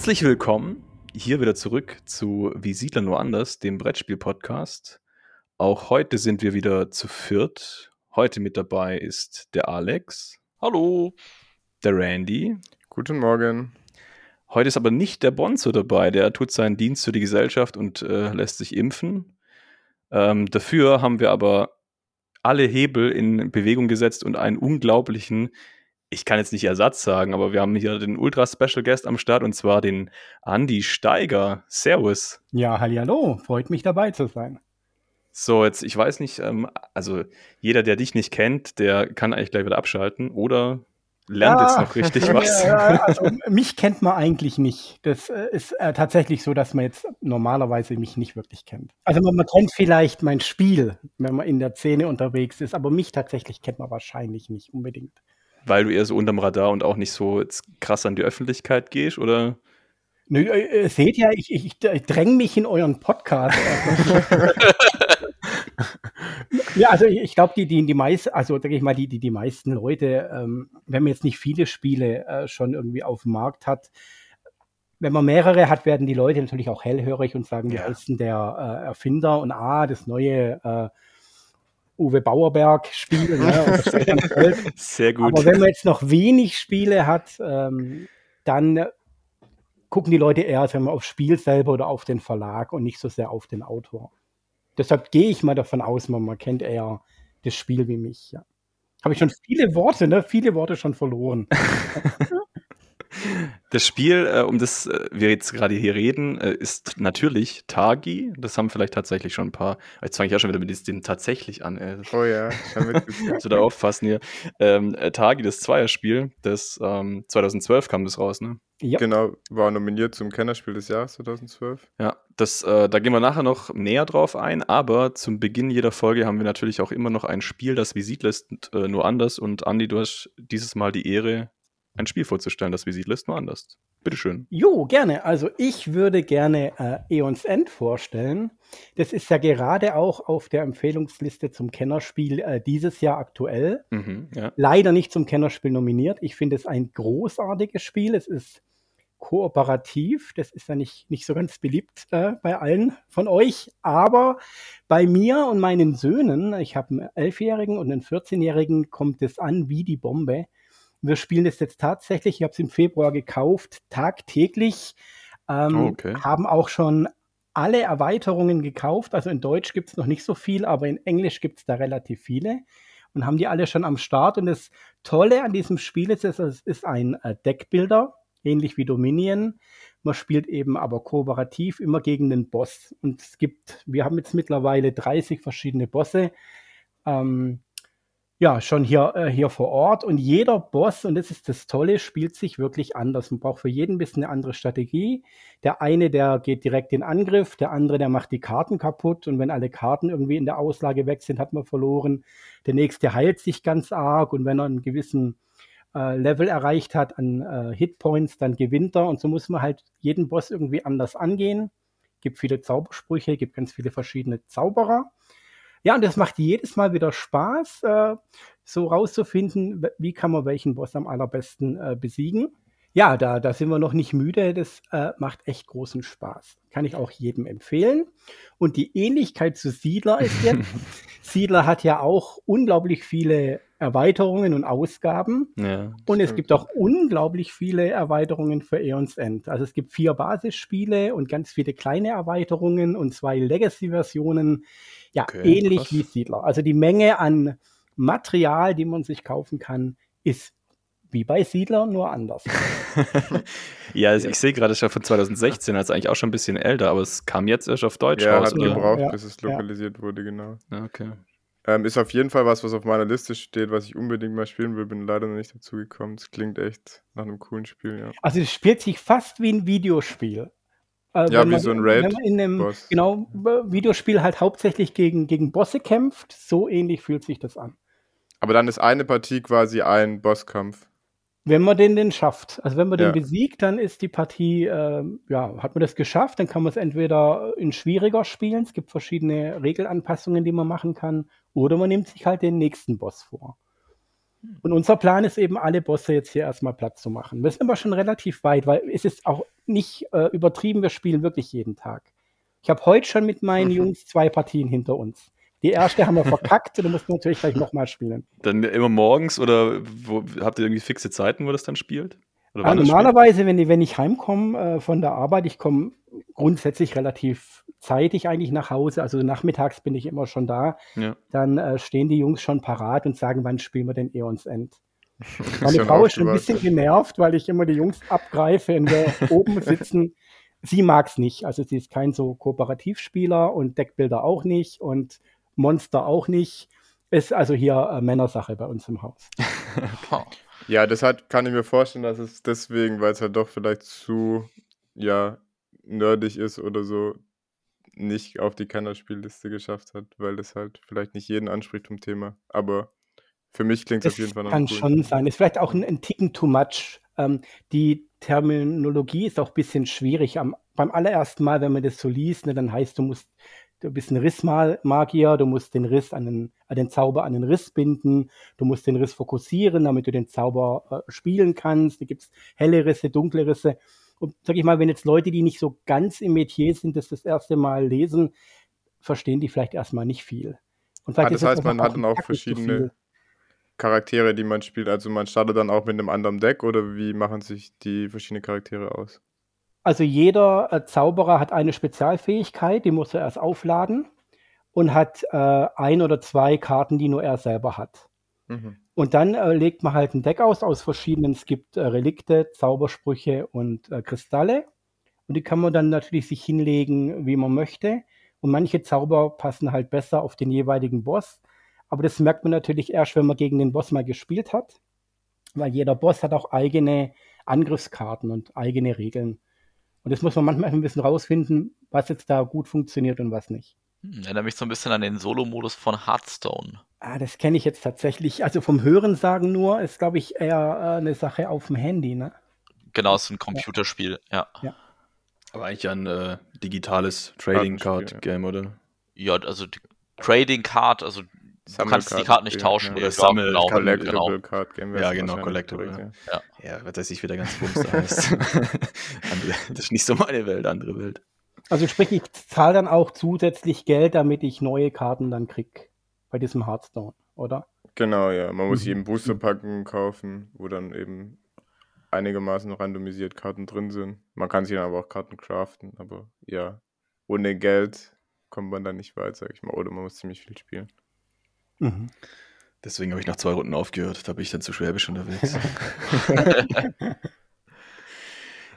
Herzlich willkommen hier wieder zurück zu Wie Siedler nur anders, dem Brettspiel-Podcast. Auch heute sind wir wieder zu viert. Heute mit dabei ist der Alex. Hallo. Der Randy. Guten Morgen. Heute ist aber nicht der Bonzo dabei. Der tut seinen Dienst für die Gesellschaft und äh, lässt sich impfen. Ähm, dafür haben wir aber alle Hebel in Bewegung gesetzt und einen unglaublichen, ich kann jetzt nicht Ersatz sagen, aber wir haben hier den Ultra Special Guest am Start und zwar den Andy Steiger. Servus. Ja, hallo, freut mich dabei zu sein. So, jetzt, ich weiß nicht, ähm, also jeder, der dich nicht kennt, der kann eigentlich gleich wieder abschalten oder lernt ja, jetzt noch richtig was. Ja, also mich kennt man eigentlich nicht. Das äh, ist äh, tatsächlich so, dass man jetzt normalerweise mich nicht wirklich kennt. Also man, man, kennt vielleicht mein Spiel, wenn man in der Szene unterwegs ist, aber mich tatsächlich kennt man wahrscheinlich nicht unbedingt. Weil du eher so unterm Radar und auch nicht so krass an die Öffentlichkeit gehst, oder? Nö, äh, seht ja, ich, ich, ich dränge mich in euren Podcast. ja, also ich glaube, die, die, die meisten, also sage ich mal, die, die, die meisten Leute, ähm, wenn man jetzt nicht viele Spiele äh, schon irgendwie auf dem Markt hat, wenn man mehrere hat, werden die Leute natürlich auch hellhörig und sagen, ja. heißt denn der äh, Erfinder und ah, das neue äh, Uwe Bauerberg-Spiel. Ne, Sehr gut. Aber wenn man jetzt noch wenig Spiele hat, ähm, dann gucken die Leute eher wenn man aufs Spiel selber oder auf den Verlag und nicht so sehr auf den Autor. Deshalb gehe ich mal davon aus, man, man kennt eher das Spiel wie mich. Ja. Habe ich schon viele Worte, ne? Viele Worte schon verloren. Das Spiel, äh, um das äh, wir jetzt gerade hier reden, äh, ist natürlich Tagi. Das haben vielleicht tatsächlich schon ein paar. Jetzt fange ich ja schon wieder mit dem tatsächlich an. Ey. Oh ja, also da aufpassen hier. Ähm, äh, Tagi, das Zweierspiel, das ähm, 2012 kam das raus, ne? Ja. Genau, war nominiert zum Kennerspiel des Jahres 2012. Ja, das, äh, da gehen wir nachher noch näher drauf ein, aber zum Beginn jeder Folge haben wir natürlich auch immer noch ein Spiel, das Visit lässt, äh, nur anders. Und Andi, du hast dieses Mal die Ehre, ein Spiel vorzustellen, das Visitlist nur anders. Bitteschön. Jo, gerne. Also ich würde gerne äh, Eons End vorstellen. Das ist ja gerade auch auf der Empfehlungsliste zum Kennerspiel äh, dieses Jahr aktuell. Mhm, ja. Leider nicht zum Kennerspiel nominiert. Ich finde es ein großartiges Spiel. Es ist kooperativ. Das ist ja nicht, nicht so ganz beliebt äh, bei allen von euch. Aber bei mir und meinen Söhnen, ich habe einen Elfjährigen und einen 14-Jährigen, kommt es an wie die Bombe. Wir spielen es jetzt tatsächlich, ich habe es im Februar gekauft, tagtäglich. Ähm, okay. Haben auch schon alle Erweiterungen gekauft. Also in Deutsch gibt es noch nicht so viel, aber in Englisch gibt es da relativ viele. Und haben die alle schon am Start. Und das Tolle an diesem Spiel ist, es ist ein äh, Deckbilder, ähnlich wie Dominion. Man spielt eben aber kooperativ immer gegen den Boss. Und es gibt, wir haben jetzt mittlerweile 30 verschiedene Bosse. Ähm, ja, schon hier, äh, hier vor Ort. Und jeder Boss, und das ist das Tolle, spielt sich wirklich anders. Man braucht für jeden ein bisschen eine andere Strategie. Der eine, der geht direkt in Angriff, der andere, der macht die Karten kaputt. Und wenn alle Karten irgendwie in der Auslage weg sind, hat man verloren. Der nächste heilt sich ganz arg. Und wenn er einen gewissen äh, Level erreicht hat an äh, Hitpoints, dann gewinnt er. Und so muss man halt jeden Boss irgendwie anders angehen. Gibt viele Zaubersprüche, gibt ganz viele verschiedene Zauberer. Ja, und das macht jedes Mal wieder Spaß, äh, so rauszufinden, wie kann man welchen Boss am allerbesten äh, besiegen. Ja, da, da sind wir noch nicht müde. Das äh, macht echt großen Spaß. Kann ich auch jedem empfehlen. Und die Ähnlichkeit zu Siedler ist jetzt, Siedler hat ja auch unglaublich viele Erweiterungen und Ausgaben. Ja, und es gibt auch unglaublich viele Erweiterungen für Aeons End. Also es gibt vier Basisspiele und ganz viele kleine Erweiterungen und zwei Legacy-Versionen. Ja, okay, ähnlich krass. wie Siedler. Also die Menge an Material, die man sich kaufen kann, ist wie bei Siedler, nur anders. ja, also ich sehe gerade, es ist ja von 2016, also eigentlich auch schon ein bisschen älter, aber es kam jetzt erst auf Deutsch ja, raus. Hat gebraucht, ja, bis es lokalisiert ja. wurde, genau. Okay. Ähm, ist auf jeden Fall was, was auf meiner Liste steht, was ich unbedingt mal spielen will. Bin leider noch nicht dazu gekommen. Es klingt echt nach einem coolen Spiel, ja. Also es spielt sich fast wie ein Videospiel. Äh, ja, wie man, so ein Raid. Wenn man in einem Boss. genau, Videospiel halt hauptsächlich gegen, gegen Bosse kämpft, so ähnlich fühlt sich das an. Aber dann ist eine Partie quasi ein Bosskampf. Wenn man den denn schafft. Also wenn man ja. den besiegt, dann ist die Partie, äh, ja, hat man das geschafft, dann kann man es entweder in schwieriger spielen, es gibt verschiedene Regelanpassungen, die man machen kann, oder man nimmt sich halt den nächsten Boss vor. Und unser Plan ist eben, alle Bosse jetzt hier erstmal Platz zu machen. Wir sind aber schon relativ weit, weil es ist auch nicht äh, übertrieben, wir spielen wirklich jeden Tag. Ich habe heute schon mit meinen Jungs zwei Partien hinter uns. Die erste haben wir verkackt, da mussten wir natürlich gleich nochmal spielen. Dann immer morgens oder wo, habt ihr irgendwie fixe Zeiten, wo das dann spielt? Ja, normalerweise, wenn, wenn ich heimkomme äh, von der Arbeit, ich komme grundsätzlich relativ zeitig eigentlich nach Hause, also nachmittags bin ich immer schon da, ja. dann äh, stehen die Jungs schon parat und sagen, wann spielen wir den Eons End. Meine Frau ist schon ein bisschen genervt, weil ich immer die Jungs abgreife, wenn wir oben sitzen. Sie mag es nicht. Also sie ist kein so Kooperativspieler und Deckbilder auch nicht und Monster auch nicht. Ist also hier äh, Männersache bei uns im Haus. ja, das hat, kann ich mir vorstellen, dass es deswegen, weil es halt doch vielleicht zu ja, nerdig ist oder so, nicht auf die Kennerspielliste geschafft hat, weil es halt vielleicht nicht jeden anspricht vom Thema. Aber für mich klingt es auf jeden Fall noch Kann cool. schon sein. Ist vielleicht auch ein, ein Ticken too much. Ähm, die Terminologie ist auch ein bisschen schwierig. Am, beim allerersten Mal, wenn man das so liest, ne, dann heißt, du musst, du bist ein Rissmagier, du musst den Riss an den, an den Zauber an den Riss binden, du musst den Riss fokussieren, damit du den Zauber äh, spielen kannst. Da gibt es helle Risse, dunkle Risse. Und sag ich mal, wenn jetzt Leute, die nicht so ganz im Metier sind, das das erste Mal lesen, verstehen die vielleicht erstmal nicht viel. Und ah, das heißt, man hat dann auch verschiedene Charaktere, die man spielt. Also man startet dann auch mit einem anderen Deck oder wie machen sich die verschiedenen Charaktere aus? Also jeder äh, Zauberer hat eine Spezialfähigkeit, die muss er erst aufladen und hat äh, ein oder zwei Karten, die nur er selber hat. Mhm. Und dann äh, legt man halt ein Deck aus aus verschiedenen, es gibt äh, Relikte, Zaubersprüche und äh, Kristalle. Und die kann man dann natürlich sich hinlegen, wie man möchte. Und manche Zauber passen halt besser auf den jeweiligen Boss. Aber das merkt man natürlich erst, wenn man gegen den Boss mal gespielt hat. Weil jeder Boss hat auch eigene Angriffskarten und eigene Regeln. Und das muss man manchmal ein bisschen rausfinden, was jetzt da gut funktioniert und was nicht. Hm, erinnert mich so ein bisschen an den Solo-Modus von Hearthstone. Ah, das kenne ich jetzt tatsächlich. Also vom Hören sagen nur, ist, glaube ich, eher äh, eine Sache auf dem Handy, ne? Genau, es ist ein Computerspiel, ja. ja. Aber eigentlich ein äh, digitales Trading Card Game, oder? Ja, also Trading Card, also du kannst die Karte nicht tauschen. Ja, oder Sammel, genau, Collectible genau. Card Game. Ja, genau, Collectible. Ja. Ja. ja, was weiß ich, wie der ganze Bums da heißt. das ist nicht so meine Welt, andere Welt. Also sprich, ich zahle dann auch zusätzlich Geld, damit ich neue Karten dann kriege bei diesem Hearthstone, oder? Genau, ja. Man muss mhm. eben Boosterpacken kaufen, wo dann eben einigermaßen randomisiert Karten drin sind. Man kann sich dann aber auch Karten craften, aber ja, ohne Geld kommt man dann nicht weit, sag ich mal. Oder man muss ziemlich viel spielen. Mhm. Deswegen habe ich nach zwei Runden aufgehört. Da bin ich dann zu schwäbisch unterwegs.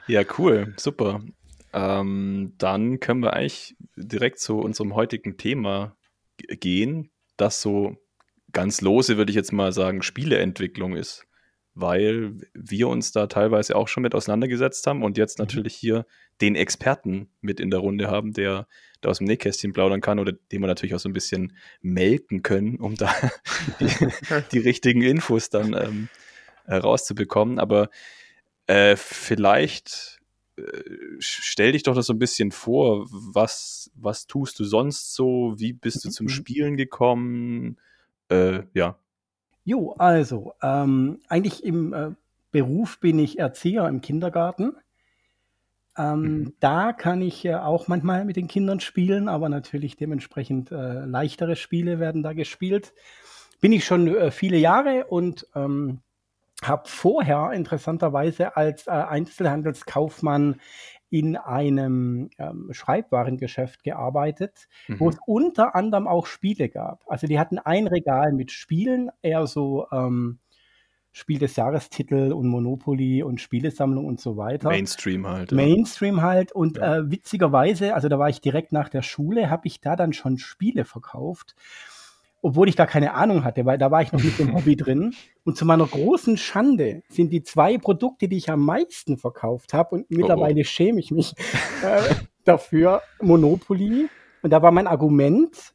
ja, cool. Super. Ähm, dann können wir eigentlich direkt zu unserem heutigen Thema gehen das so ganz lose, würde ich jetzt mal sagen, Spieleentwicklung ist, weil wir uns da teilweise auch schon mit auseinandergesetzt haben und jetzt mhm. natürlich hier den Experten mit in der Runde haben, der da aus dem Nähkästchen plaudern kann oder den wir natürlich auch so ein bisschen melken können, um da die, die richtigen Infos dann ähm, herauszubekommen. Aber äh, vielleicht äh, stell dich doch das so ein bisschen vor, was, was tust du sonst so, wie bist du zum mhm. Spielen gekommen, äh, ja. Jo, also, ähm, eigentlich im äh, Beruf bin ich Erzieher im Kindergarten. Ähm, mhm. Da kann ich äh, auch manchmal mit den Kindern spielen, aber natürlich dementsprechend äh, leichtere Spiele werden da gespielt. Bin ich schon äh, viele Jahre und ähm, habe vorher interessanterweise als äh, Einzelhandelskaufmann in einem ähm, Schreibwarengeschäft gearbeitet, mhm. wo es unter anderem auch Spiele gab. Also die hatten ein Regal mit Spielen, eher so ähm, Spiel des Jahrestitel und Monopoly und Spielesammlung und so weiter. Mainstream halt. Ja. Mainstream halt. Und ja. äh, witzigerweise, also da war ich direkt nach der Schule, habe ich da dann schon Spiele verkauft obwohl ich da keine Ahnung hatte, weil da war ich noch mit dem Hobby drin. Und zu meiner großen Schande sind die zwei Produkte, die ich am meisten verkauft habe, und mittlerweile oh, oh. schäme ich mich äh, dafür, Monopoly. Und da war mein Argument,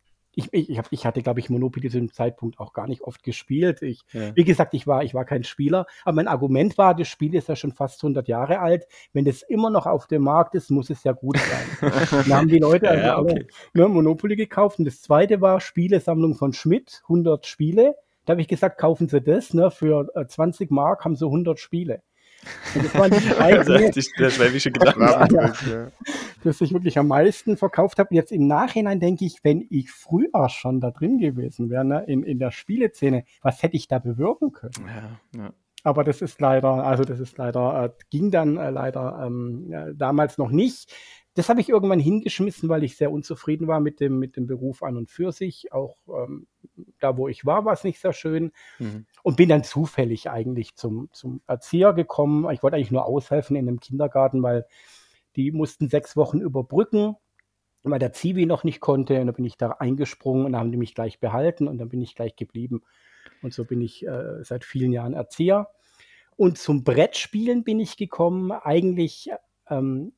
ich, ich, hab, ich hatte, glaube ich, Monopoly zu dem Zeitpunkt auch gar nicht oft gespielt. Ich, ja. Wie gesagt, ich war, ich war kein Spieler, aber mein Argument war, das Spiel ist ja schon fast 100 Jahre alt. Wenn das immer noch auf dem Markt ist, muss es ja gut sein. Dann haben die Leute also ja, okay. alle ne, Monopoly gekauft. Und das zweite war Spielesammlung von Schmidt, 100 Spiele. Da habe ich gesagt, kaufen Sie das, ne, für 20 äh, Mark haben Sie 100 Spiele. Und das waren die drei Dinge, der schwäbische Gedanke, ja, dass ich wirklich am meisten verkauft habe. Jetzt im Nachhinein denke ich, wenn ich früher schon da drin gewesen wäre, ne, in, in der Spieleszene, was hätte ich da bewirken können? Ja, ja. Aber das ist leider, also das ist leider, äh, ging dann äh, leider ähm, äh, damals noch nicht. Das habe ich irgendwann hingeschmissen, weil ich sehr unzufrieden war mit dem, mit dem Beruf an und für sich. Auch ähm, da, wo ich war, war es nicht sehr schön. Mhm. Und bin dann zufällig eigentlich zum, zum Erzieher gekommen. Ich wollte eigentlich nur aushelfen in einem Kindergarten, weil die mussten sechs Wochen überbrücken, weil der Zivi noch nicht konnte. Und dann bin ich da eingesprungen und haben die mich gleich behalten und dann bin ich gleich geblieben. Und so bin ich äh, seit vielen Jahren Erzieher. Und zum Brettspielen bin ich gekommen. Eigentlich ähm,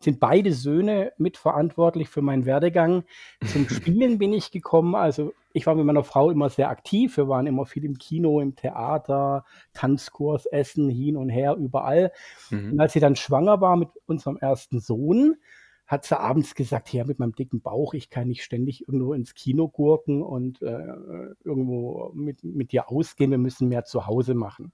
sind beide Söhne mitverantwortlich für meinen Werdegang. Zum Spielen bin ich gekommen. Also ich war mit meiner Frau immer sehr aktiv. Wir waren immer viel im Kino, im Theater, Tanzkurs, Essen, hin und her, überall. Mhm. Und als sie dann schwanger war mit unserem ersten Sohn, hat sie abends gesagt, ja, mit meinem dicken Bauch, ich kann nicht ständig irgendwo ins Kino gurken und äh, irgendwo mit, mit dir ausgehen, wir müssen mehr zu Hause machen.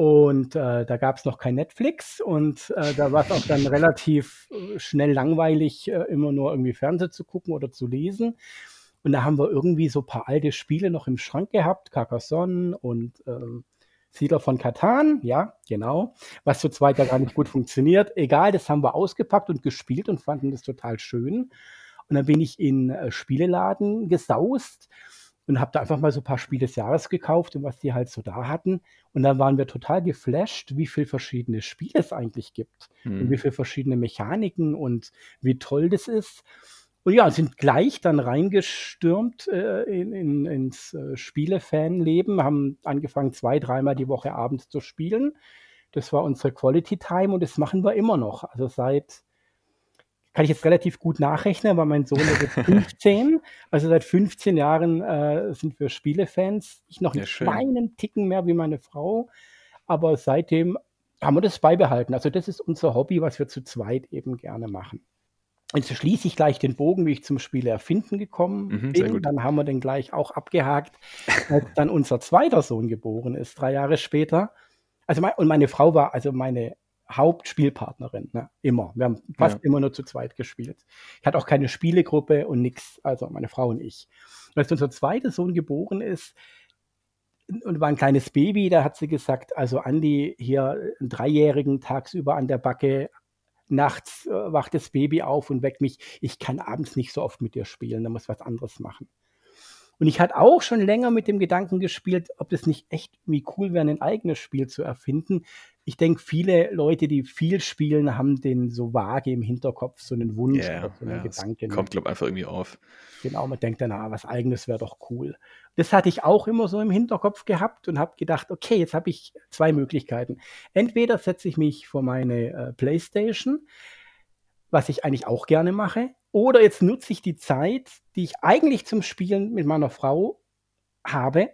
Und äh, da gab es noch kein Netflix und äh, da war es auch dann relativ äh, schnell langweilig, äh, immer nur irgendwie Fernsehen zu gucken oder zu lesen. Und da haben wir irgendwie so ein paar alte Spiele noch im Schrank gehabt, Carcassonne und ähm, Siedler von Katan, ja, genau, was zu zweit ja gar nicht gut funktioniert. Egal, das haben wir ausgepackt und gespielt und fanden das total schön. Und dann bin ich in äh, Spieleladen gesaust und habe da einfach mal so ein paar Spiele des Jahres gekauft und was die halt so da hatten. Und dann waren wir total geflasht, wie viele verschiedene Spiele es eigentlich gibt mhm. und wie viele verschiedene Mechaniken und wie toll das ist. Und ja, sind gleich dann reingestürmt äh, in, in, ins äh, Spielefanleben, haben angefangen, zwei, dreimal die Woche abends zu spielen. Das war unsere Quality Time und das machen wir immer noch. Also seit, kann ich jetzt relativ gut nachrechnen, weil mein Sohn ist jetzt 15. also seit 15 Jahren äh, sind wir Spielefans. Ich noch einen ja, kleinen Ticken mehr wie meine Frau, aber seitdem haben wir das beibehalten. Also das ist unser Hobby, was wir zu zweit eben gerne machen. Jetzt schließe ich gleich den Bogen, wie ich zum Spiele erfinden gekommen mhm, bin. Dann haben wir den gleich auch abgehakt, als dann unser zweiter Sohn geboren ist, drei Jahre später. Also mein, und meine Frau war also meine Hauptspielpartnerin, ne? immer. Wir haben fast ja. immer nur zu zweit gespielt. Ich hatte auch keine Spielegruppe und nichts, also meine Frau und ich. als unser zweiter Sohn geboren ist, und war ein kleines Baby, da hat sie gesagt, also Andi, hier einen Dreijährigen tagsüber an der Backe, nachts äh, wacht das Baby auf und weckt mich, ich kann abends nicht so oft mit dir spielen, da muss was anderes machen. Und ich hatte auch schon länger mit dem Gedanken gespielt, ob das nicht echt irgendwie cool wäre, ein eigenes Spiel zu erfinden ich denke, viele Leute, die viel spielen, haben den so vage im Hinterkopf, so einen Wunsch yeah, oder so einen ja, Gedanken. Kommt, glaube ich, einfach irgendwie auf. Genau, man denkt dann, ah, was eigenes wäre doch cool. Das hatte ich auch immer so im Hinterkopf gehabt und habe gedacht, okay, jetzt habe ich zwei Möglichkeiten. Entweder setze ich mich vor meine äh, Playstation, was ich eigentlich auch gerne mache, oder jetzt nutze ich die Zeit, die ich eigentlich zum Spielen mit meiner Frau habe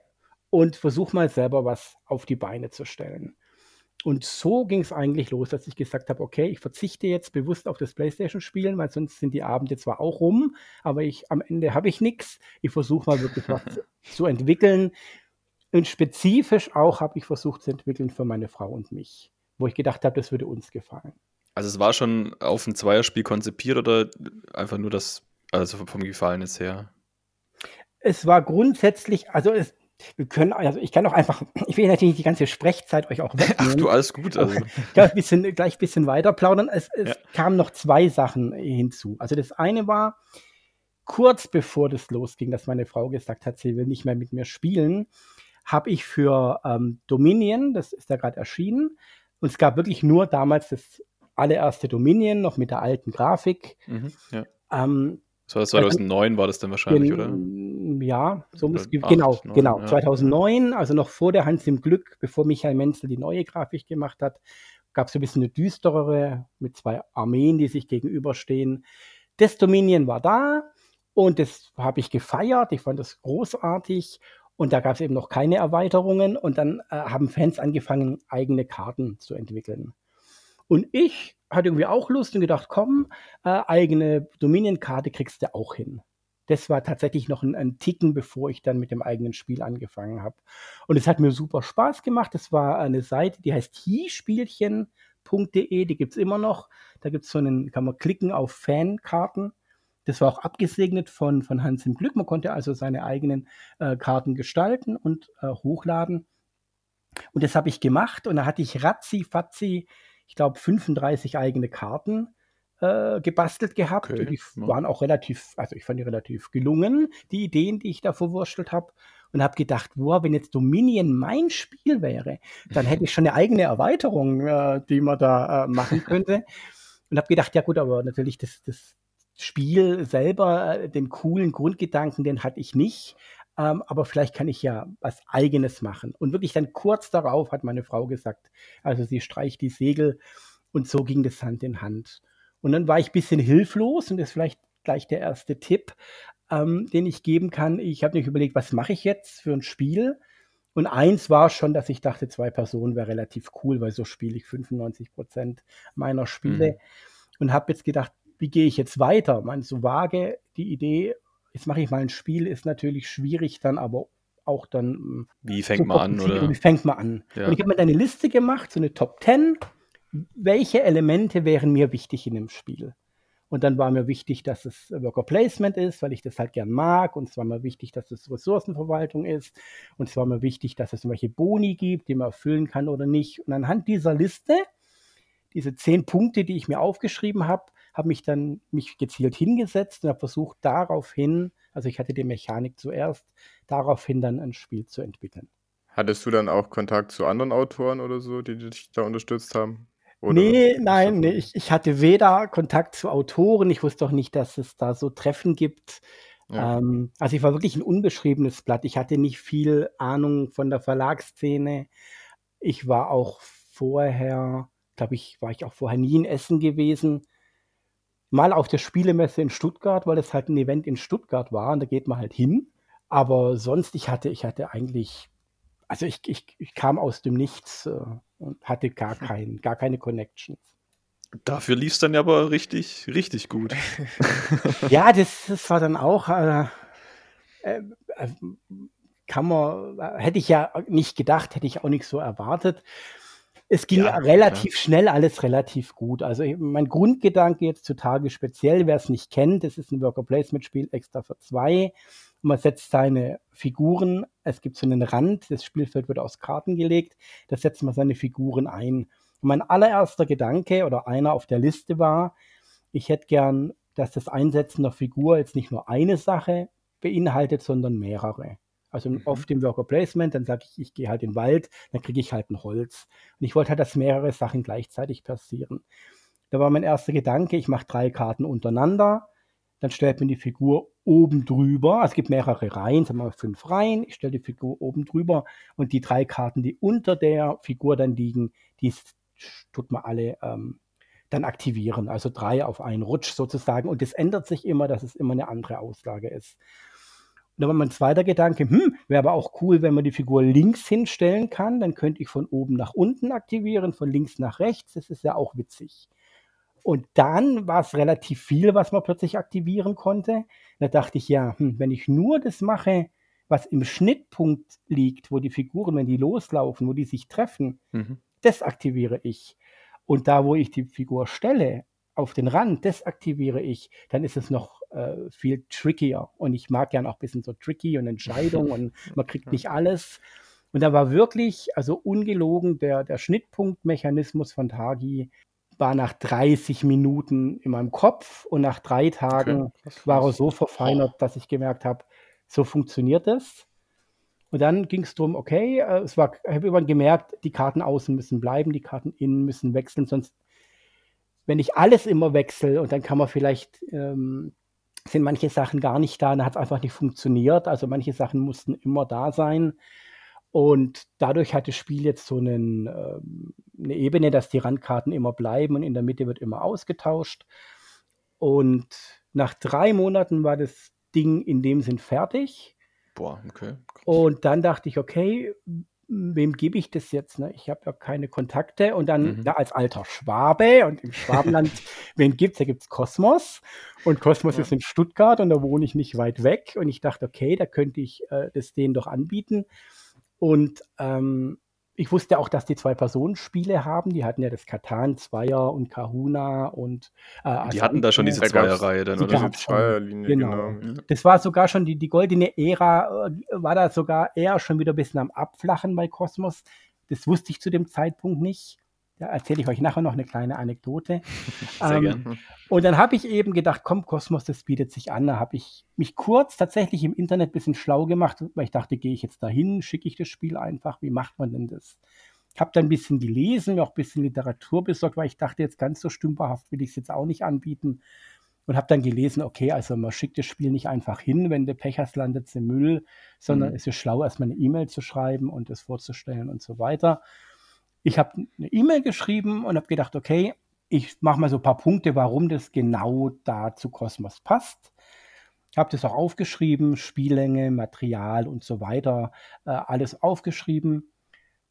und versuche mal selber was auf die Beine zu stellen. Und so ging es eigentlich los, dass ich gesagt habe, okay, ich verzichte jetzt bewusst auf das Playstation-Spielen, weil sonst sind die Abende zwar auch rum, aber ich am Ende habe ich nichts. Ich versuche mal wirklich was zu entwickeln. Und spezifisch auch habe ich versucht zu entwickeln für meine Frau und mich, wo ich gedacht habe, das würde uns gefallen. Also es war schon auf ein Zweierspiel konzipiert oder einfach nur das, also vom Gefallen ist her? Es war grundsätzlich, also es, wir können, also ich kann auch einfach, ich will natürlich die ganze Sprechzeit euch auch wegnehmen. Ach du, alles gut. Also. gleich, ein bisschen, gleich ein bisschen weiter plaudern. Es, es ja. kamen noch zwei Sachen hinzu. Also das eine war, kurz bevor das losging, dass meine Frau gesagt hat, sie will nicht mehr mit mir spielen, habe ich für ähm, Dominion, das ist ja gerade erschienen, und es gab wirklich nur damals das allererste Dominion, noch mit der alten Grafik. Mhm, ja. ähm, das war 2009 war das dann wahrscheinlich, oder? Ja, so muss es genau, 9, genau. Ja. 2009, also noch vor der Hans im Glück, bevor Michael Menzel die neue Grafik gemacht hat, gab es ein bisschen eine düsterere mit zwei Armeen, die sich gegenüberstehen. Das Dominion war da und das habe ich gefeiert. Ich fand das großartig. Und da gab es eben noch keine Erweiterungen. Und dann äh, haben Fans angefangen, eigene Karten zu entwickeln. Und ich hatte irgendwie auch Lust und gedacht, komm, äh, eigene Dominion-Karte kriegst du auch hin. Das war tatsächlich noch ein, ein Ticken, bevor ich dann mit dem eigenen Spiel angefangen habe. Und es hat mir super Spaß gemacht. Es war eine Seite, die heißt hispielchen.de, die gibt es immer noch. Da gibt es so einen, kann man klicken auf Fankarten. Das war auch abgesegnet von, von Hans im Glück. Man konnte also seine eigenen äh, Karten gestalten und äh, hochladen. Und das habe ich gemacht und da hatte ich ratzi fatzi, ich glaube 35 eigene Karten äh, gebastelt gehabt. Okay, die waren auch relativ, also ich fand die relativ gelungen, die Ideen, die ich da verwurschtelt habe. Und habe gedacht, wow, wenn jetzt Dominion mein Spiel wäre, dann hätte ich schon eine eigene Erweiterung, äh, die man da äh, machen könnte. und habe gedacht, ja gut, aber natürlich das, das Spiel selber, äh, den coolen Grundgedanken, den hatte ich nicht. Ähm, aber vielleicht kann ich ja was Eigenes machen. Und wirklich dann kurz darauf hat meine Frau gesagt, also sie streicht die Segel und so ging das Hand in Hand. Und dann war ich ein bisschen hilflos und das ist vielleicht gleich der erste Tipp, ähm, den ich geben kann. Ich habe mich überlegt, was mache ich jetzt für ein Spiel? Und eins war schon, dass ich dachte, zwei Personen wäre relativ cool, weil so spiele ich 95 Prozent meiner Spiele. Mhm. Und habe jetzt gedacht, wie gehe ich jetzt weiter? Man so vage die Idee, jetzt mache ich mal ein Spiel, ist natürlich schwierig, dann aber auch dann. Hm, wie fängt man an? Oder? Wie fängt man an? Ja. Und ich habe mir eine Liste gemacht, so eine Top 10. Welche Elemente wären mir wichtig in dem Spiel? Und dann war mir wichtig, dass es Worker Placement ist, weil ich das halt gern mag. Und es war mir wichtig, dass es Ressourcenverwaltung ist. Und es war mir wichtig, dass es irgendwelche Boni gibt, die man erfüllen kann oder nicht. Und anhand dieser Liste, diese zehn Punkte, die ich mir aufgeschrieben habe, habe mich dann mich gezielt hingesetzt und habe versucht, daraufhin, also ich hatte die Mechanik zuerst, daraufhin dann ein Spiel zu entwickeln. Hattest du dann auch Kontakt zu anderen Autoren oder so, die dich da unterstützt haben? Oder nee, nein, nee, ich, ich, hatte weder Kontakt zu Autoren, ich wusste auch nicht, dass es da so Treffen gibt. Ja. Ähm, also ich war wirklich ein unbeschriebenes Blatt. Ich hatte nicht viel Ahnung von der Verlagsszene. Ich war auch vorher, glaube ich, war ich auch vorher nie in Essen gewesen mal auf der Spielemesse in Stuttgart, weil es halt ein Event in Stuttgart war und da geht man halt hin. Aber sonst, ich hatte, ich hatte eigentlich, also ich, ich, ich kam aus dem Nichts äh, und hatte gar, kein, gar keine Connections. Dafür lief es dann ja aber richtig, richtig gut. ja, das, das war dann auch, äh, äh, äh kann man, hätte ich ja nicht gedacht, hätte ich auch nicht so erwartet es ging ja, relativ ja. schnell, alles relativ gut. Also mein Grundgedanke jetzt zutage speziell, wer es nicht kennt, das ist ein Worker Placement Spiel extra für zwei. Man setzt seine Figuren, es gibt so einen Rand, das Spielfeld wird aus Karten gelegt, da setzt man seine Figuren ein. Und mein allererster Gedanke oder einer auf der Liste war, ich hätte gern, dass das Einsetzen der Figur jetzt nicht nur eine Sache beinhaltet, sondern mehrere. Also mhm. oft im Worker Placement, dann sage ich, ich gehe halt in den Wald, dann kriege ich halt ein Holz. Und ich wollte halt, dass mehrere Sachen gleichzeitig passieren. Da war mein erster Gedanke, ich mache drei Karten untereinander, dann stellt man die Figur oben drüber. Es gibt mehrere Reihen, sagen wir mal fünf Reihen. Ich stelle die Figur oben drüber und die drei Karten, die unter der Figur dann liegen, die tut man alle ähm, dann aktivieren. Also drei auf einen Rutsch sozusagen. Und es ändert sich immer, dass es immer eine andere Auslage ist. Und dann war mein zweiter Gedanke, hm, wäre aber auch cool, wenn man die Figur links hinstellen kann. Dann könnte ich von oben nach unten aktivieren, von links nach rechts. Das ist ja auch witzig. Und dann war es relativ viel, was man plötzlich aktivieren konnte. Da dachte ich, ja, hm, wenn ich nur das mache, was im Schnittpunkt liegt, wo die Figuren, wenn die loslaufen, wo die sich treffen, mhm. das aktiviere ich. Und da, wo ich die Figur stelle, auf den Rand, das aktiviere ich, dann ist es noch äh, viel trickier. Und ich mag gern auch ein bisschen so tricky und Entscheidung und man kriegt nicht alles. Und da war wirklich, also ungelogen, der, der Schnittpunktmechanismus von Tagi war nach 30 Minuten in meinem Kopf und nach drei Tagen okay, war er so verfeinert, dass ich gemerkt habe, so funktioniert das. Und dann ging es darum, okay, äh, es war, ich habe irgendwann gemerkt, die Karten außen müssen bleiben, die Karten innen müssen wechseln, sonst, wenn ich alles immer wechsle und dann kann man vielleicht ähm, sind manche Sachen gar nicht da, dann hat es einfach nicht funktioniert. Also manche Sachen mussten immer da sein. Und dadurch hat das Spiel jetzt so einen, äh, eine Ebene, dass die Randkarten immer bleiben und in der Mitte wird immer ausgetauscht. Und nach drei Monaten war das Ding in dem Sinn fertig. Boah, okay. Und dann dachte ich, okay, wem gebe ich das jetzt? Ne? Ich habe ja keine Kontakte. Und dann mhm. ja, als alter Schwabe und im Schwabenland, wen gibt es? Da gibt es Kosmos. Und Kosmos ja. ist in Stuttgart und da wohne ich nicht weit weg. Und ich dachte, okay, da könnte ich äh, das denen doch anbieten. Und ähm, ich wusste auch, dass die zwei Personenspiele haben. Die hatten ja das Katan Zweier und Kahuna und äh, die hatten da schon diese Zweierreihe dann, oder? Diese Zweierlinie, genau. genau. Das war sogar schon die, die goldene Ära, äh, war da sogar eher schon wieder ein bisschen am Abflachen bei Kosmos. Das wusste ich zu dem Zeitpunkt nicht. Da erzähle ich euch nachher noch eine kleine Anekdote. Sehr ähm, gern. Und dann habe ich eben gedacht, komm, Kosmos, das bietet sich an. Da habe ich mich kurz tatsächlich im Internet ein bisschen schlau gemacht, weil ich dachte, gehe ich jetzt dahin, schicke ich das Spiel einfach, wie macht man denn das? Ich habe dann ein bisschen gelesen, mir auch ein bisschen Literatur besorgt, weil ich dachte, jetzt ganz so stümperhaft will ich es jetzt auch nicht anbieten. Und habe dann gelesen, okay, also man schickt das Spiel nicht einfach hin, wenn du Pech hast, landet es im Müll, sondern mhm. es ist schlau, erstmal eine E-Mail zu schreiben und es vorzustellen und so weiter. Ich habe eine E-Mail geschrieben und habe gedacht, okay, ich mache mal so ein paar Punkte, warum das genau da zu Cosmos passt. Ich habe das auch aufgeschrieben, Spiellänge, Material und so weiter, äh, alles aufgeschrieben.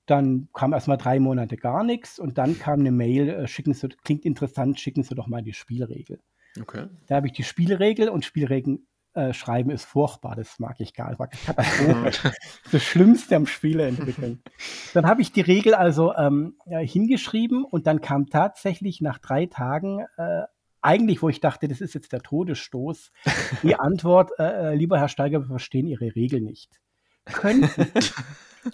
Dann kam erstmal drei Monate gar nichts und dann kam eine Mail, äh, schicken Sie, klingt interessant, schicken Sie doch mal die Spielregel. Okay. Da habe ich die Spielregel und Spielregeln äh, schreiben ist furchtbar, das mag ich gar nicht. das Schlimmste am Spiele entwickeln. Dann habe ich die Regel also ähm, ja, hingeschrieben und dann kam tatsächlich nach drei Tagen äh, eigentlich, wo ich dachte, das ist jetzt der Todesstoß, die Antwort, äh, äh lieber Herr Steiger, wir verstehen Ihre Regel nicht. Könnten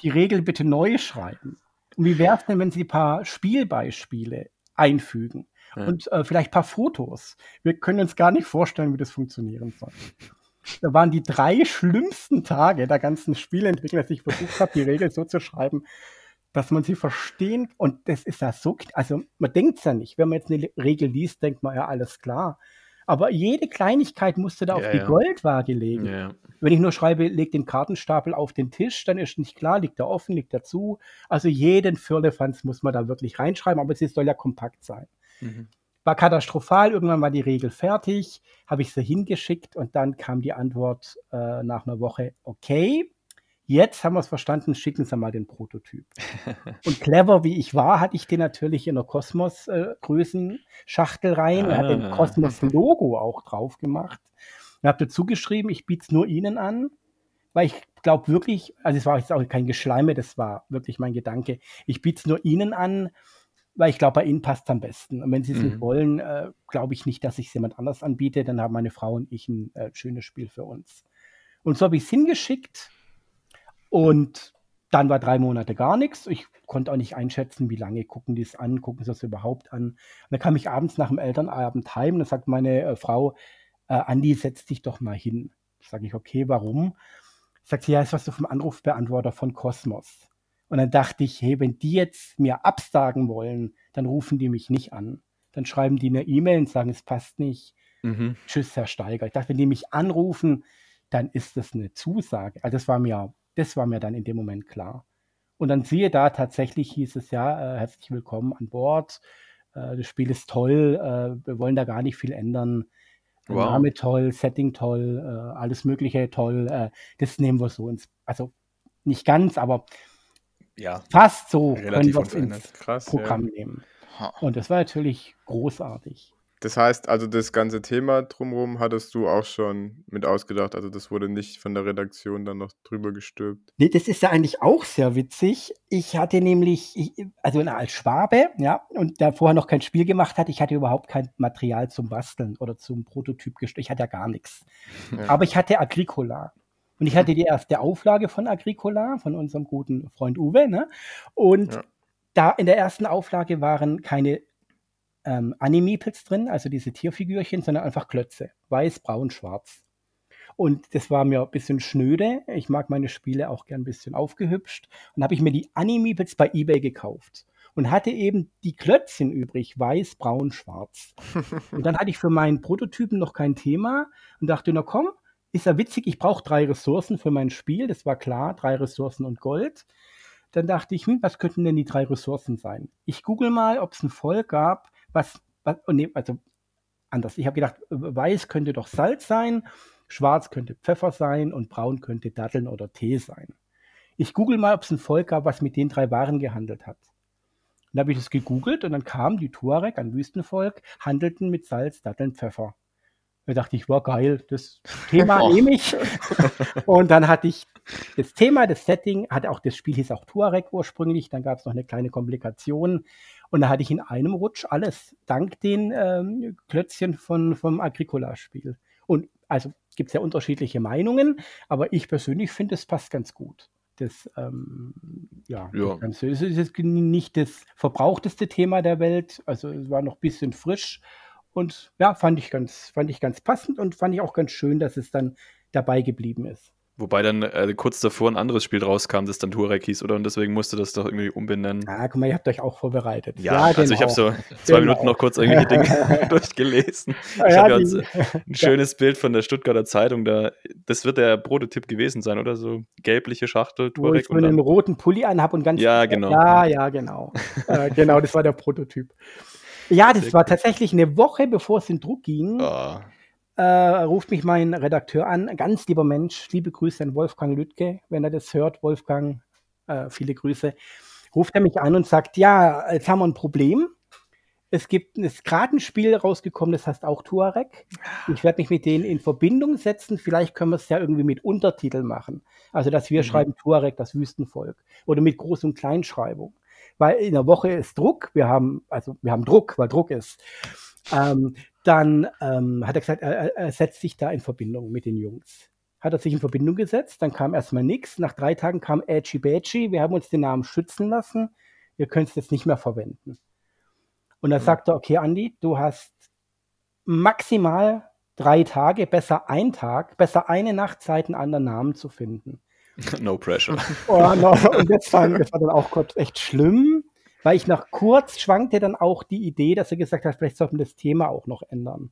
die Regel bitte neu schreiben? Und wie wäre es denn, wenn Sie ein paar Spielbeispiele einfügen? Ja. und äh, vielleicht ein paar Fotos. Wir können uns gar nicht vorstellen, wie das funktionieren soll. Da waren die drei schlimmsten Tage der ganzen Spielentwickler, dass ich versucht habe, die Regel so zu schreiben, dass man sie verstehen. Und das ist ja so, also man denkt es ja nicht. Wenn man jetzt eine Regel liest, denkt man ja, alles klar. Aber jede Kleinigkeit musste da ja, auf die ja. Goldwaage legen. Ja. Wenn ich nur schreibe, leg den Kartenstapel auf den Tisch, dann ist nicht klar, liegt er offen, liegt er zu. Also jeden Firlefanz muss man da wirklich reinschreiben, aber es soll ja kompakt sein. Mhm. War katastrophal, irgendwann war die Regel fertig, habe ich sie hingeschickt und dann kam die Antwort äh, nach einer Woche, okay, jetzt haben wir es verstanden, schicken Sie mal den Prototyp. und clever wie ich war, hatte ich den natürlich in der Kosmos-Größenschachtel äh, rein ah. und habe den Kosmos-Logo auch drauf gemacht. Und habe dazu geschrieben, ich biete es nur Ihnen an, weil ich glaube wirklich, also es war jetzt auch kein Geschleime, das war wirklich mein Gedanke, ich biete es nur Ihnen an, weil ich glaube, bei ihnen passt es am besten. Und wenn sie es mhm. nicht wollen, äh, glaube ich nicht, dass ich es jemand anders anbiete. Dann haben meine Frau und ich ein äh, schönes Spiel für uns. Und so habe ich es hingeschickt und dann war drei Monate gar nichts. Ich konnte auch nicht einschätzen, wie lange gucken die es an, gucken sie das überhaupt an. Und dann kam ich abends nach dem Elternabend heim und dann sagt meine äh, Frau, äh, Andi, setz dich doch mal hin. Sage ich, okay, warum? Sagt sie, ja, ist was du vom Anrufbeantworter von Kosmos. Und dann dachte ich, hey, wenn die jetzt mir absagen wollen, dann rufen die mich nicht an. Dann schreiben die eine E-Mail und sagen, es passt nicht. Mhm. Tschüss, Herr Steiger. Ich dachte, wenn die mich anrufen, dann ist das eine Zusage. Also das war mir, das war mir dann in dem Moment klar. Und dann siehe da, tatsächlich hieß es ja, äh, herzlich willkommen an Bord. Äh, das Spiel ist toll, äh, wir wollen da gar nicht viel ändern. Wow. Name toll, Setting toll, äh, alles Mögliche toll. Äh, das nehmen wir so ins, also nicht ganz, aber ja, fast so können wir es ins Krass, Programm ja. nehmen. Und das war natürlich großartig. Das heißt, also das ganze Thema drumherum hattest du auch schon mit ausgedacht. Also das wurde nicht von der Redaktion dann noch drüber gestülpt. Nee, das ist ja eigentlich auch sehr witzig. Ich hatte nämlich, ich, also als Schwabe, ja, und da vorher noch kein Spiel gemacht hatte, ich hatte überhaupt kein Material zum Basteln oder zum Prototyp gestellt. Ich hatte ja gar nichts. Ja. Aber ich hatte Agricola. Und ich hatte die erste Auflage von Agricola, von unserem guten Freund Uwe. Ne? Und ja. da in der ersten Auflage waren keine ähm, Animepels drin, also diese Tierfigürchen, sondern einfach Klötze. Weiß, braun, schwarz. Und das war mir ein bisschen schnöde. Ich mag meine Spiele auch gern ein bisschen aufgehübscht. Und habe ich mir die Animepels bei eBay gekauft und hatte eben die Klötzchen übrig, weiß, braun, schwarz. und dann hatte ich für meinen Prototypen noch kein Thema und dachte, na komm, ist ja witzig, ich brauche drei Ressourcen für mein Spiel, das war klar, drei Ressourcen und Gold. Dann dachte ich, hm, was könnten denn die drei Ressourcen sein? Ich google mal, ob es ein Volk gab, was, was oh nee, also anders. Ich habe gedacht, weiß könnte doch Salz sein, schwarz könnte Pfeffer sein und braun könnte Datteln oder Tee sein. ich google mal, ob es ein Volk gab, was mit den drei Waren gehandelt hat. Dann habe ich das gegoogelt und dann kam die Tuareg, ein Wüstenvolk, handelten mit Salz, Datteln, Pfeffer. Da dachte ich, war geil, das Thema nehme ich. und dann hatte ich das Thema, das Setting, hatte auch das Spiel hieß auch Tuareg ursprünglich, dann gab es noch eine kleine Komplikation und da hatte ich in einem Rutsch alles, dank den ähm, Klötzchen von, vom Agricola-Spiel. Und also gibt es ja unterschiedliche Meinungen, aber ich persönlich finde, es passt ganz gut. Das, ähm, ja, ja. Das. Es ist nicht das verbrauchteste Thema der Welt, also es war noch ein bisschen frisch und ja, fand ich ganz, fand ich ganz passend und fand ich auch ganz schön, dass es dann dabei geblieben ist. Wobei dann äh, kurz davor ein anderes Spiel rauskam, das dann Turek hieß, oder? Und deswegen musste das doch irgendwie umbenennen. Ah, guck mal, ihr habt euch auch vorbereitet. Ja, ja also genau. ich habe so zwei genau. Minuten noch kurz irgendwelche Dinge durchgelesen. Ich ja, habe jetzt ein schönes Bild von der Stuttgarter Zeitung, da, das wird der Prototyp gewesen sein, oder? So gelbliche Schachtel, Turek. Wo ich so einen roten Pulli anhabe und ganz. Ja, genau. Ja, ja, genau. äh, genau, das war der Prototyp. Ja, das Sehr war gut. tatsächlich eine Woche, bevor es in Druck ging. Oh äh, ruft mich mein Redakteur an, ganz lieber Mensch, liebe Grüße an Wolfgang Lüttke, wenn er das hört, Wolfgang, äh, viele Grüße, ruft er mich an und sagt, ja, jetzt haben wir ein Problem. Es gibt ist gerade ein Spiel rausgekommen, das heißt auch Tuareg. Ich werde mich mit denen in Verbindung setzen. Vielleicht können wir es ja irgendwie mit Untertiteln machen. Also, dass wir mhm. schreiben Tuareg, das Wüstenvolk. Oder mit Groß- und Kleinschreibung. Weil in der Woche ist Druck. Wir haben, also wir haben Druck, weil Druck ist. Ähm, dann ähm, hat er gesagt, er, er setzt sich da in Verbindung mit den Jungs. Hat er sich in Verbindung gesetzt, dann kam erstmal nichts. Nach drei Tagen kam Edgy Badgy, wir haben uns den Namen schützen lassen, wir können es jetzt nicht mehr verwenden. Und dann mhm. sagt er, okay, Andi, du hast maximal drei Tage, besser ein Tag, besser eine Nacht Zeit, einen anderen Namen zu finden. No pressure. Oh, no. Und das war, das war dann auch kurz echt schlimm weil ich nach kurz schwankte dann auch die Idee, dass er gesagt hat, vielleicht sollten wir das Thema auch noch ändern.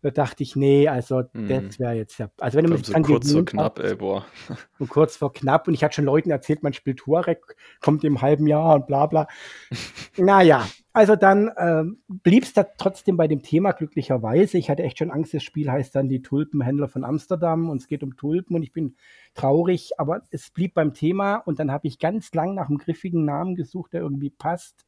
Da dachte ich, nee, also mm. das wäre jetzt ja. Also wenn du mich so kurz vor knapp, ey, boah. Und kurz vor knapp. Und ich hatte schon Leuten erzählt, man spielt Tuareg, kommt im halben Jahr und bla bla. naja, also dann ähm, blieb es da trotzdem bei dem Thema glücklicherweise. Ich hatte echt schon Angst, das Spiel heißt dann die Tulpenhändler von Amsterdam und es geht um Tulpen und ich bin traurig, aber es blieb beim Thema und dann habe ich ganz lang nach einem griffigen Namen gesucht, der irgendwie passt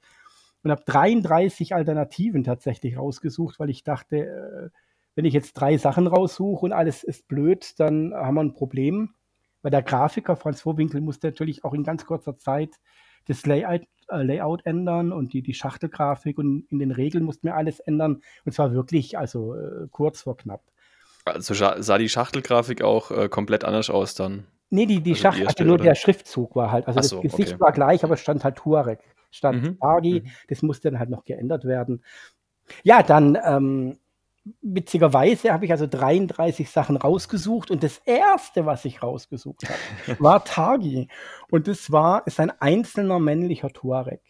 und habe 33 Alternativen tatsächlich rausgesucht, weil ich dachte, äh, wenn ich jetzt drei Sachen raussuche und alles ist blöd, dann haben wir ein Problem. Weil der Grafiker Franz Vorwinkel musste natürlich auch in ganz kurzer Zeit das Layout, äh, Layout ändern und die, die Schachtelgrafik und in den Regeln mussten wir alles ändern. Und zwar wirklich, also äh, kurz vor knapp. Also sah die Schachtelgrafik auch äh, komplett anders aus dann? Nee, die, die also Schachtel, also nur oder? der Schriftzug war halt. Also so, das Gesicht okay. war gleich, aber es stand halt Tuareg. Statt mhm. Pargi. Mhm. Das musste dann halt noch geändert werden. Ja, dann ähm, witzigerweise habe ich also 33 Sachen rausgesucht und das erste, was ich rausgesucht habe, war Tagi. Und das war, ist ein einzelner männlicher Tuareg.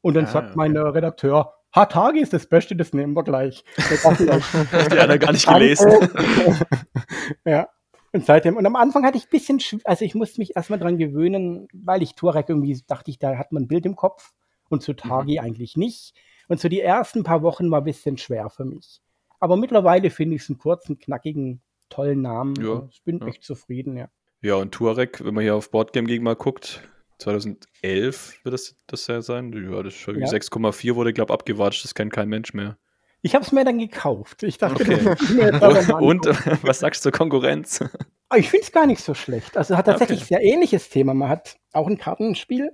Und dann ah, sagt mein okay. Redakteur, ha, Tagi ist das Beste, das nehmen wir gleich. Das hat er gar nicht gelesen. ja. Und seitdem, und am Anfang hatte ich ein bisschen, also ich musste mich erstmal dran gewöhnen, weil ich Tuareg irgendwie dachte ich, da hat man ein Bild im Kopf und zu Tagi mhm. eigentlich nicht. Und so die ersten paar Wochen war ein bisschen schwer für mich. Aber mittlerweile finde ich es einen kurzen, knackigen, tollen Namen. Ja, ich bin ja. echt zufrieden, ja. Ja, und Tuareg, wenn man hier auf Boardgame Geek mal guckt, 2011 wird das, das ja sein. Ja, das ja. 6,4 wurde, glaube ich, abgewatscht. Das kennt kein Mensch mehr. Ich habe es mir dann gekauft. Ich dachte, okay. und was sagst du zur Konkurrenz? Ah, ich finde es gar nicht so schlecht. Also hat tatsächlich okay. sehr ähnliches Thema. Man hat auch ein Kartenspiel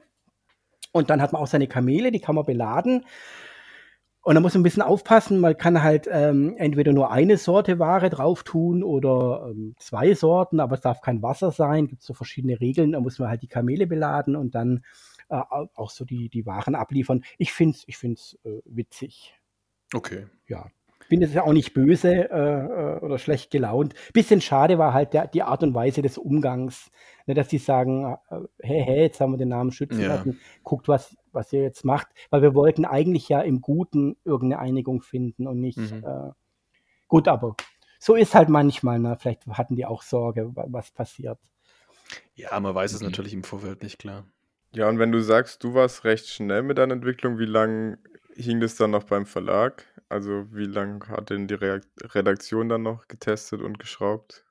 und dann hat man auch seine Kamele, die kann man beladen. Und da muss man ein bisschen aufpassen. Man kann halt ähm, entweder nur eine Sorte Ware drauf tun oder ähm, zwei Sorten, aber es darf kein Wasser sein. Gibt so verschiedene Regeln. Da muss man halt die Kamele beladen und dann äh, auch so die, die Waren abliefern. Ich finde es ich find's, äh, witzig. Okay. Ja bin jetzt ja auch nicht böse äh, äh, oder schlecht gelaunt. Bisschen schade war halt der, die Art und Weise des Umgangs, ne, dass sie sagen, äh, hey, hey, jetzt haben wir den Namen schützen ja. lassen, guckt, was, was ihr jetzt macht, weil wir wollten eigentlich ja im Guten irgendeine Einigung finden und nicht mhm. äh, gut, aber so ist halt manchmal, ne? vielleicht hatten die auch Sorge, was passiert. Ja, man weiß es mhm. natürlich im Vorfeld nicht klar. Ja, und wenn du sagst, du warst recht schnell mit deiner Entwicklung, wie lange hing das dann noch beim Verlag? Also wie lange hat denn die Redaktion dann noch getestet und geschraubt?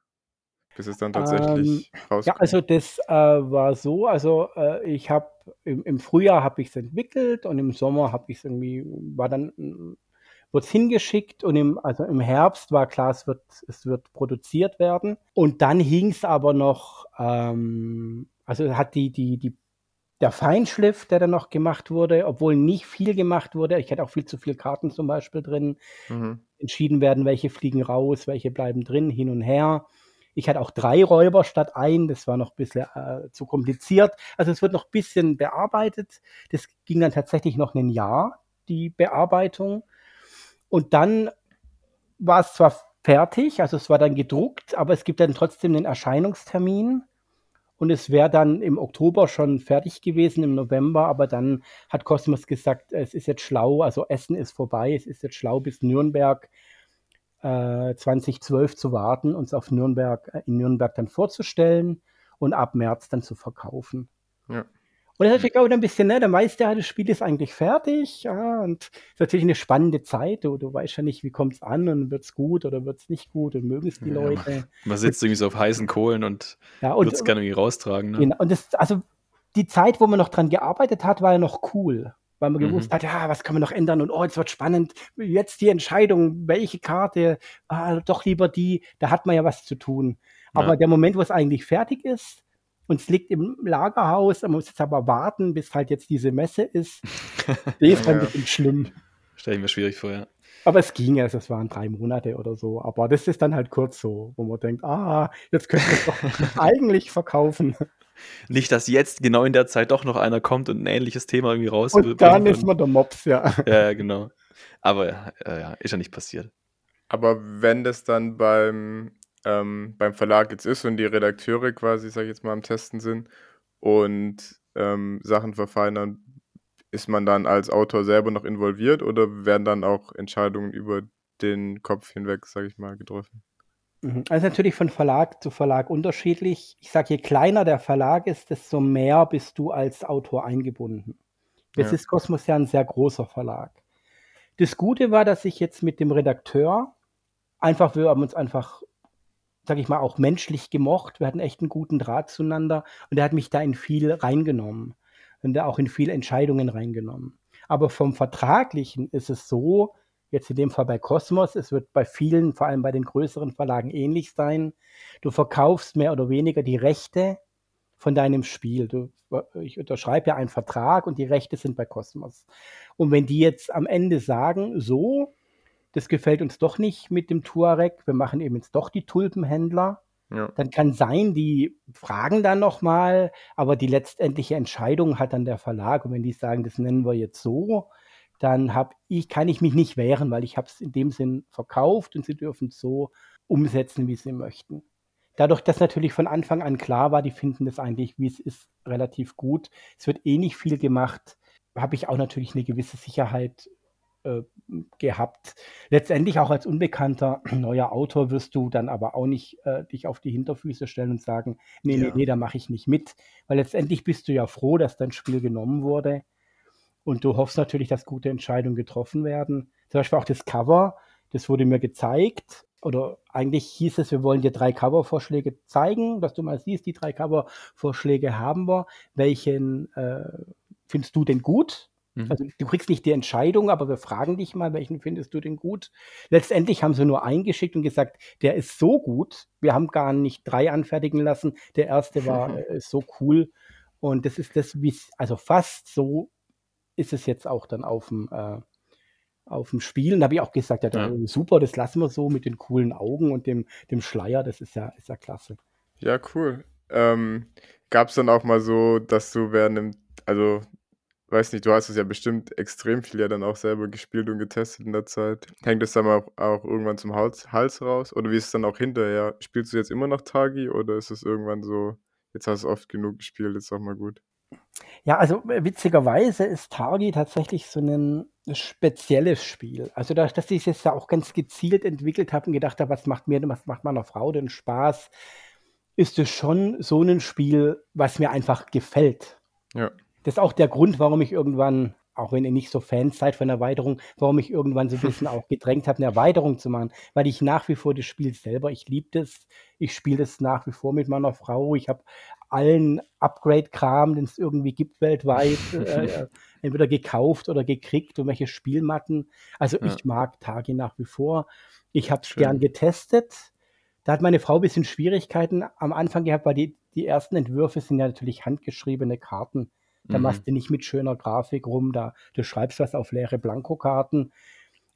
bis es dann tatsächlich ähm, rauskommt? Ja, also das äh, war so, also äh, ich habe im, im, Frühjahr habe ich es entwickelt und im Sommer habe ich es irgendwie, war dann, wurde es hingeschickt und im, also im Herbst war klar, es wird, es wird produziert werden. Und dann hing es aber noch, ähm, also hat die, die, die der Feinschliff, der dann noch gemacht wurde, obwohl nicht viel gemacht wurde, ich hatte auch viel zu viele Karten zum Beispiel drin, mhm. entschieden werden, welche fliegen raus, welche bleiben drin, hin und her. Ich hatte auch drei Räuber statt ein, das war noch ein bisschen äh, zu kompliziert. Also es wird noch ein bisschen bearbeitet. Das ging dann tatsächlich noch ein Jahr, die Bearbeitung. Und dann war es zwar fertig, also es war dann gedruckt, aber es gibt dann trotzdem einen Erscheinungstermin und es wäre dann im Oktober schon fertig gewesen, im November, aber dann hat Cosmos gesagt, es ist jetzt schlau, also Essen ist vorbei, es ist jetzt schlau bis Nürnberg äh, 2012 zu warten, uns auf Nürnberg, äh, in Nürnberg dann vorzustellen und ab März dann zu verkaufen. Ja. Und das ist natürlich auch ein bisschen, ne, der Meister, das Spiel ist eigentlich fertig, ja, und es ist natürlich eine spannende Zeit. Du, du weißt ja nicht, wie kommt es an und wird es gut oder wird es nicht gut und mögen es die ja, Leute. Man, man sitzt irgendwie so auf heißen Kohlen und, ja, und wird es gerne irgendwie raustragen. Ne? Genau, und das, also die Zeit, wo man noch dran gearbeitet hat, war ja noch cool, weil man mhm. gewusst hat, ja, was kann man noch ändern und oh, jetzt wird spannend, jetzt die Entscheidung, welche Karte, ah, doch lieber die, da hat man ja was zu tun. Aber ja. der Moment, wo es eigentlich fertig ist, und es liegt im Lagerhaus, man muss jetzt aber warten, bis halt jetzt diese Messe ist. Das ist ein bisschen schlimm. Stelle ich mir schwierig vor, ja. Aber es ging, also es waren drei Monate oder so. Aber das ist dann halt kurz so, wo man denkt, ah, jetzt können wir es doch eigentlich verkaufen. Nicht, dass jetzt genau in der Zeit doch noch einer kommt und ein ähnliches Thema irgendwie raus. Und dann ist man der Mops, ja. Ja, genau. Aber äh, ja, ist ja nicht passiert. Aber wenn das dann beim ähm, beim Verlag jetzt ist und die Redakteure quasi, sag ich jetzt mal, am Testen sind und ähm, Sachen verfeinern, ist man dann als Autor selber noch involviert oder werden dann auch Entscheidungen über den Kopf hinweg, sag ich mal, getroffen? Mhm. Also natürlich von Verlag zu Verlag unterschiedlich. Ich sage, je kleiner der Verlag ist, desto mehr bist du als Autor eingebunden. Jetzt ja. ist Kosmos ja ein sehr großer Verlag. Das Gute war, dass ich jetzt mit dem Redakteur einfach, wir haben uns einfach sage ich mal, auch menschlich gemocht. Wir hatten echt einen guten Draht zueinander und er hat mich da in viel reingenommen und auch in viele Entscheidungen reingenommen. Aber vom Vertraglichen ist es so, jetzt in dem Fall bei Cosmos, es wird bei vielen, vor allem bei den größeren Verlagen ähnlich sein. Du verkaufst mehr oder weniger die Rechte von deinem Spiel. Du, ich unterschreibe ja einen Vertrag und die Rechte sind bei Cosmos. Und wenn die jetzt am Ende sagen, so, das gefällt uns doch nicht mit dem Tuareg, wir machen eben jetzt doch die Tulpenhändler. Ja. Dann kann sein, die fragen dann nochmal, aber die letztendliche Entscheidung hat dann der Verlag. Und wenn die sagen, das nennen wir jetzt so, dann hab ich, kann ich mich nicht wehren, weil ich habe es in dem Sinn verkauft und sie dürfen es so umsetzen, wie sie möchten. Dadurch, dass natürlich von Anfang an klar war, die finden das eigentlich, wie es ist, relativ gut. Es wird eh nicht viel gemacht, habe ich auch natürlich eine gewisse Sicherheit gehabt. Letztendlich auch als unbekannter neuer Autor wirst du dann aber auch nicht äh, dich auf die Hinterfüße stellen und sagen, nee, ja. nee, nee, da mache ich nicht mit. Weil letztendlich bist du ja froh, dass dein Spiel genommen wurde. Und du hoffst natürlich, dass gute Entscheidungen getroffen werden. Zum Beispiel auch das Cover, das wurde mir gezeigt. Oder eigentlich hieß es, wir wollen dir drei Covervorschläge zeigen, dass du mal siehst, die drei Covervorschläge haben wir. Welchen äh, findest du denn gut? Mhm. Also du kriegst nicht die Entscheidung, aber wir fragen dich mal, welchen findest du denn gut? Letztendlich haben sie nur eingeschickt und gesagt, der ist so gut. Wir haben gar nicht drei anfertigen lassen. Der erste war äh, so cool. Und das ist das, wie also fast so ist es jetzt auch dann auf dem, äh, auf dem Spiel. Und da habe ich auch gesagt, ja, ja, super, das lassen wir so mit den coolen Augen und dem, dem Schleier, das ist ja, ist ja klasse. Ja, cool. Ähm, Gab es dann auch mal so, dass du während dem, also weiß nicht, du hast es ja bestimmt extrem viel ja dann auch selber gespielt und getestet in der Zeit. Hängt es dann auch, auch irgendwann zum Hals, Hals raus? Oder wie ist es dann auch hinterher? Spielst du jetzt immer noch Tagi oder ist es irgendwann so, jetzt hast du oft genug gespielt, jetzt auch mal gut? Ja, also äh, witzigerweise ist Tagi tatsächlich so ein spezielles Spiel. Also dadurch, dass ich es jetzt ja auch ganz gezielt entwickelt habe und gedacht habe, was macht mir, was macht meiner Frau denn Spaß, ist es schon so ein Spiel, was mir einfach gefällt. Ja. Das ist auch der Grund, warum ich irgendwann auch wenn ihr nicht so Fans seid von Erweiterung, warum ich irgendwann so ein bisschen auch gedrängt habe, eine Erweiterung zu machen, weil ich nach wie vor das Spiel selber, ich liebe das, ich spiele das nach wie vor mit meiner Frau, ich habe allen Upgrade-Kram, den es irgendwie gibt weltweit, äh, entweder gekauft oder gekriegt und welche Spielmatten. Also ja. ich mag Tage nach wie vor. Ich habe es gern getestet. Da hat meine Frau ein bisschen Schwierigkeiten am Anfang gehabt, weil die, die ersten Entwürfe sind ja natürlich handgeschriebene Karten. Da mhm. machst du nicht mit schöner Grafik rum, da du schreibst was auf leere Blankokarten.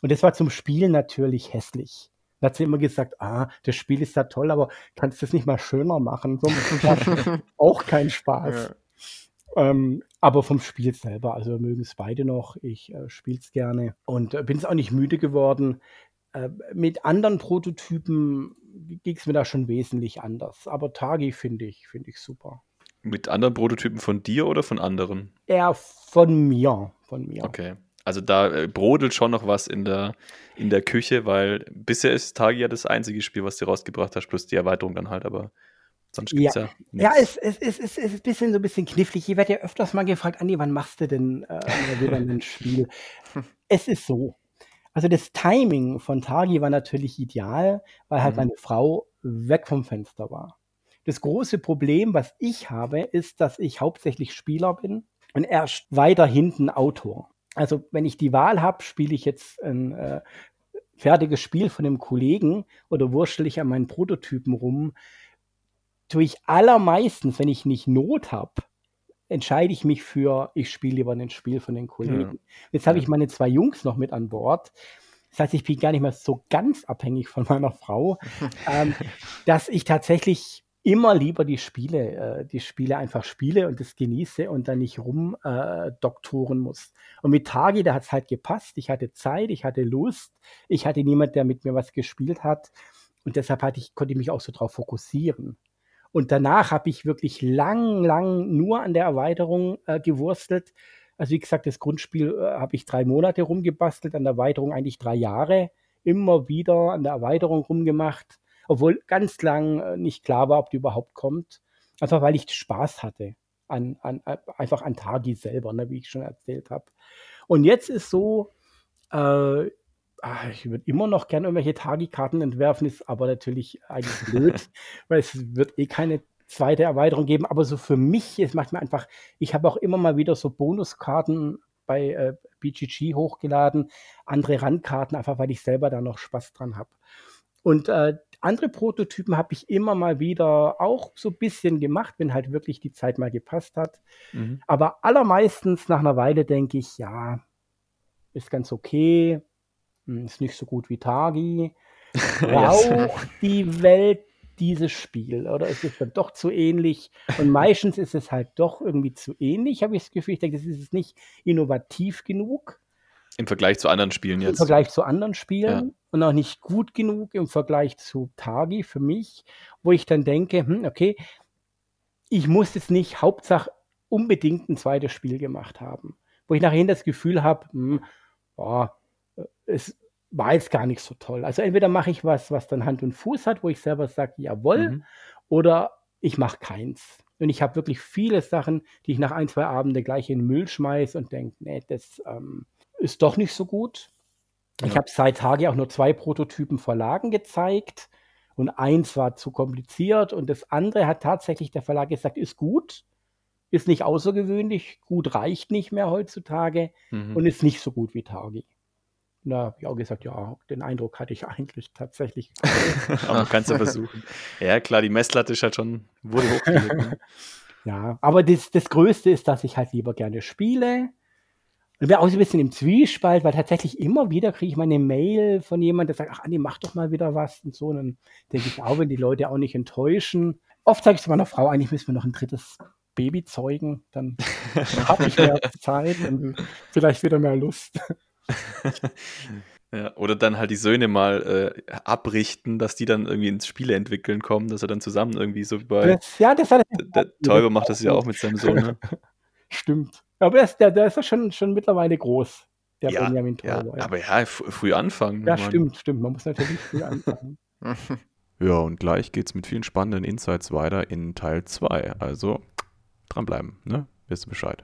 Und das war zum Spielen natürlich hässlich. Da hat sie immer gesagt, ah, das Spiel ist ja toll, aber kannst du es nicht mal schöner machen? So auch kein Spaß. Ja. Ähm, aber vom Spiel selber, also wir mögen es beide noch. Ich äh, spiele es gerne und äh, bin es auch nicht müde geworden. Äh, mit anderen Prototypen ging es mir da schon wesentlich anders. Aber Tagi finde ich, finde ich super. Mit anderen Prototypen von dir oder von anderen? Eher von mir. Von mir. Okay. Also da äh, brodelt schon noch was in der, in der Küche, weil bisher ist Tagi ja das einzige Spiel, was du rausgebracht hast, plus die Erweiterung dann halt, aber sonst gibt ja, ja Ja, es, es, es, es ist ein bisschen so ein bisschen knifflig. Ich werde ja öfters mal gefragt, Andi, wann machst du denn äh, wieder ein Spiel? es ist so. Also das Timing von Tagi war natürlich ideal, weil halt mhm. meine Frau weg vom Fenster war. Das große Problem, was ich habe, ist, dass ich hauptsächlich Spieler bin und erst weiter hinten Autor. Also wenn ich die Wahl habe, spiele ich jetzt ein äh, fertiges Spiel von einem Kollegen oder wurschtel ich an meinen Prototypen rum, tue ich allermeistens, wenn ich nicht Not habe, entscheide ich mich für, ich spiele lieber ein Spiel von den Kollegen. Ja. Jetzt habe ja. ich meine zwei Jungs noch mit an Bord. Das heißt, ich bin gar nicht mehr so ganz abhängig von meiner Frau, ähm, dass ich tatsächlich immer lieber die Spiele, äh, die Spiele einfach spiele und das genieße und dann nicht rumdoktoren äh, muss. Und mit Tagi, da hat es halt gepasst. Ich hatte Zeit, ich hatte Lust, ich hatte niemand, der mit mir was gespielt hat. Und deshalb hatte ich, konnte ich mich auch so drauf fokussieren. Und danach habe ich wirklich lang, lang nur an der Erweiterung äh, gewurstelt. Also wie gesagt, das Grundspiel äh, habe ich drei Monate rumgebastelt, an der Erweiterung eigentlich drei Jahre. Immer wieder an der Erweiterung rumgemacht obwohl ganz lang äh, nicht klar war, ob die überhaupt kommt. Einfach weil ich Spaß hatte an, an, einfach an Tagi selber, ne, wie ich schon erzählt habe. Und jetzt ist so, äh, ach, ich würde immer noch gerne irgendwelche Tagi-Karten entwerfen, ist aber natürlich eigentlich blöd, weil es wird eh keine zweite Erweiterung geben. Aber so für mich, es macht mir einfach, ich habe auch immer mal wieder so Bonuskarten bei äh, BGG hochgeladen, andere Randkarten, einfach weil ich selber da noch Spaß dran habe. Und äh, andere Prototypen habe ich immer mal wieder auch so ein bisschen gemacht, wenn halt wirklich die Zeit mal gepasst hat. Mhm. Aber allermeistens nach einer Weile denke ich, ja, ist ganz okay, hm, ist nicht so gut wie Tagi. Braucht die Welt dieses Spiel oder ist es dann doch zu ähnlich? Und meistens ist es halt doch irgendwie zu ähnlich, habe ich das Gefühl. Ich denke, das ist nicht innovativ genug. Im Vergleich zu anderen Spielen jetzt. Im Vergleich zu anderen Spielen ja. und auch nicht gut genug im Vergleich zu Tagi für mich, wo ich dann denke, hm, okay, ich muss jetzt nicht Hauptsache unbedingt ein zweites Spiel gemacht haben. Wo ich nachher das Gefühl habe, hm, boah, es war jetzt gar nicht so toll. Also entweder mache ich was, was dann Hand und Fuß hat, wo ich selber sage, jawohl, mhm. oder ich mache keins. Und ich habe wirklich viele Sachen, die ich nach ein, zwei Abende gleich in den Müll schmeiße und denke, nee, das ähm, ist doch nicht so gut. Ja. Ich habe seit Tage auch nur zwei Prototypen Verlagen gezeigt und eins war zu kompliziert und das andere hat tatsächlich der Verlag gesagt, ist gut, ist nicht außergewöhnlich, gut reicht nicht mehr heutzutage mhm. und ist nicht so gut wie Tagi. Und da habe ich auch gesagt, ja, den Eindruck hatte ich eigentlich tatsächlich. aber kannst du versuchen. Ja, klar, die Messlatte ist halt schon, wurde hochgelegt. Ne? ja, aber das, das Größte ist, dass ich halt lieber gerne spiele und bin auch so ein bisschen im Zwiespalt, weil tatsächlich immer wieder kriege ich mal eine Mail von jemandem, der sagt, ach Andi, mach doch mal wieder was und so. Und dann denke ich auch, wenn die Leute auch nicht enttäuschen. Oft sage ich zu meiner Frau, eigentlich müssen wir noch ein drittes Baby zeugen, dann habe ich mehr Zeit und vielleicht wieder mehr Lust. Ja, oder dann halt die Söhne mal äh, abrichten, dass die dann irgendwie ins Spiele entwickeln kommen, dass er dann zusammen irgendwie so bei. Das, ja, das hat der Täuber macht das ja auch mit seinem Sohn. Ne? Stimmt. Aber der ist, der, der ist ja schon, schon mittlerweile groß, der ja, Benjamin Tauber. Ja, aber ja, früh anfangen. Ja, stimmt, stimmt. Man muss natürlich früh anfangen. ja, und gleich geht es mit vielen spannenden Insights weiter in Teil 2. Also dranbleiben, ne? Wisst ihr Bescheid.